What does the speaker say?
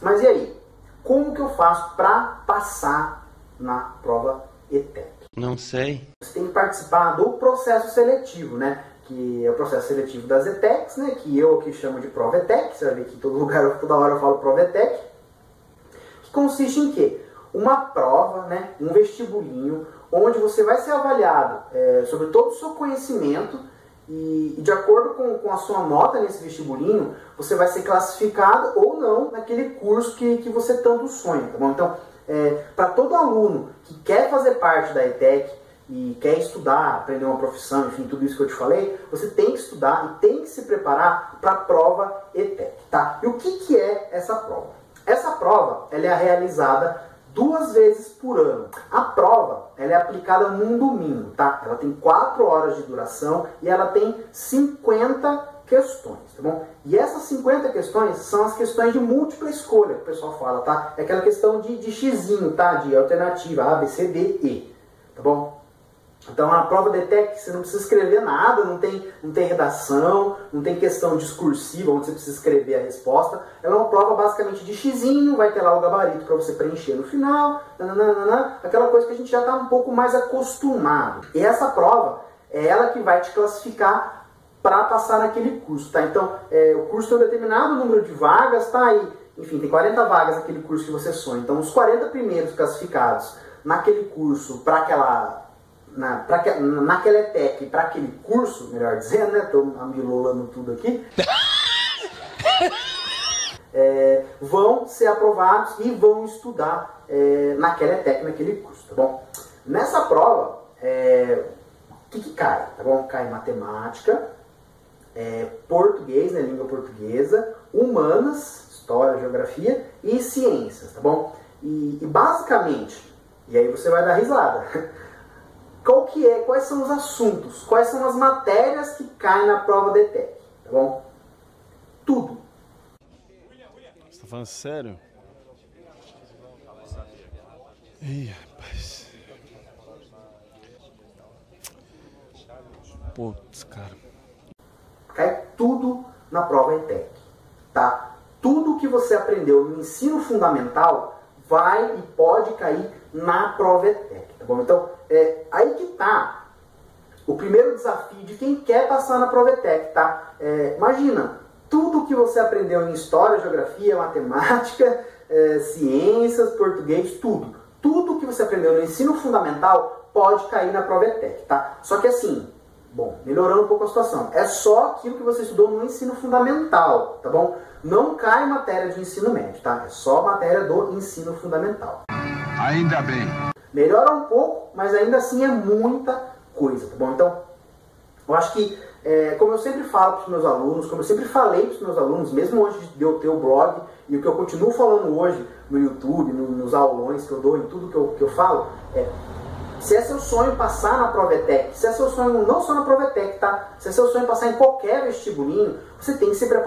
Mas e aí? Como que eu faço para passar na prova ETEC? Não sei. Você tem que participar do processo seletivo, né? Que é o processo seletivo das ETECs, né? Que eu aqui chamo de prova ETEC. Você vai ver que em todo lugar, toda hora eu falo prova ETEC. Que consiste em quê? Uma prova, né? Um vestibulinho, onde você vai ser avaliado é, sobre todo o seu conhecimento e, de acordo com, com a sua nota nesse vestibulinho, você vai ser classificado ou não naquele curso que, que você tanto sonha, tá bom? Então, é, para todo aluno que quer fazer parte da ETEC e quer estudar, aprender uma profissão, enfim, tudo isso que eu te falei, você tem que estudar e tem que se preparar para a prova ETEC, tá? E o que, que é essa prova? Essa prova ela é realizada duas vezes por ano. A prova ela é aplicada num domingo, tá? Ela tem 4 horas de duração e ela tem 50 questões, tá bom? E essas 50 questões são as questões de múltipla escolha que o pessoal fala, tá? É aquela questão de, de xizinho, tá? De alternativa A, B, C, D, E, tá bom? Então a prova detecta que você não precisa escrever nada, não tem, não tem redação, não tem questão discursiva onde você precisa escrever a resposta. Ela é uma prova basicamente de xizinho, vai ter lá o gabarito para você preencher no final, nananana, aquela coisa que a gente já está um pouco mais acostumado. E essa prova é ela que vai te classificar para passar naquele curso, tá? Então, é, o curso tem um determinado número de vagas, tá? E, enfim, tem 40 vagas naquele curso que você sonha. Então, os 40 primeiros classificados naquele curso, para aquela na, pra que, naquela ETEC, para aquele curso, melhor dizendo, né? Tô amilolando tudo aqui. É, vão ser aprovados e vão estudar é, naquela ETEC, naquele curso, tá bom? Nessa prova, é, o que, que cai, tá bom? Cai matemática, é, português, né, língua portuguesa, humanas, história, geografia e ciências, tá bom? E, e, basicamente, e aí você vai dar risada, qual que é, quais são os assuntos, quais são as matérias que caem na prova da ETEC, tá bom? Tudo. Você tá falando sério? Ih, rapaz. Putz, cara cai tudo na prova ETEC. Tá? Tudo que você aprendeu no ensino fundamental vai e pode cair na prova ETEC. Bom? Então, é, aí que tá o primeiro desafio de quem quer passar na prova ETEC. Tá? É, imagina, tudo que você aprendeu em história, geografia, matemática, é, ciências, português, tudo. Tudo que você aprendeu no ensino fundamental pode cair na prova ETEC, tá? Só que assim, Bom, melhorando um pouco a situação. É só aquilo que você estudou no ensino fundamental, tá bom? Não cai matéria de ensino médio, tá? É só matéria do ensino fundamental. Ainda bem. Melhora um pouco, mas ainda assim é muita coisa, tá bom? Então, eu acho que, é, como eu sempre falo para os meus alunos, como eu sempre falei para os meus alunos, mesmo antes de eu ter o blog, e o que eu continuo falando hoje no YouTube, no, nos aulões que eu dou, em tudo que eu, que eu falo, é se é seu sonho passar na Provetec, se é seu sonho não só na Provetec, tá? Se é seu sonho passar em qualquer vestibulinho, você tem que se preparar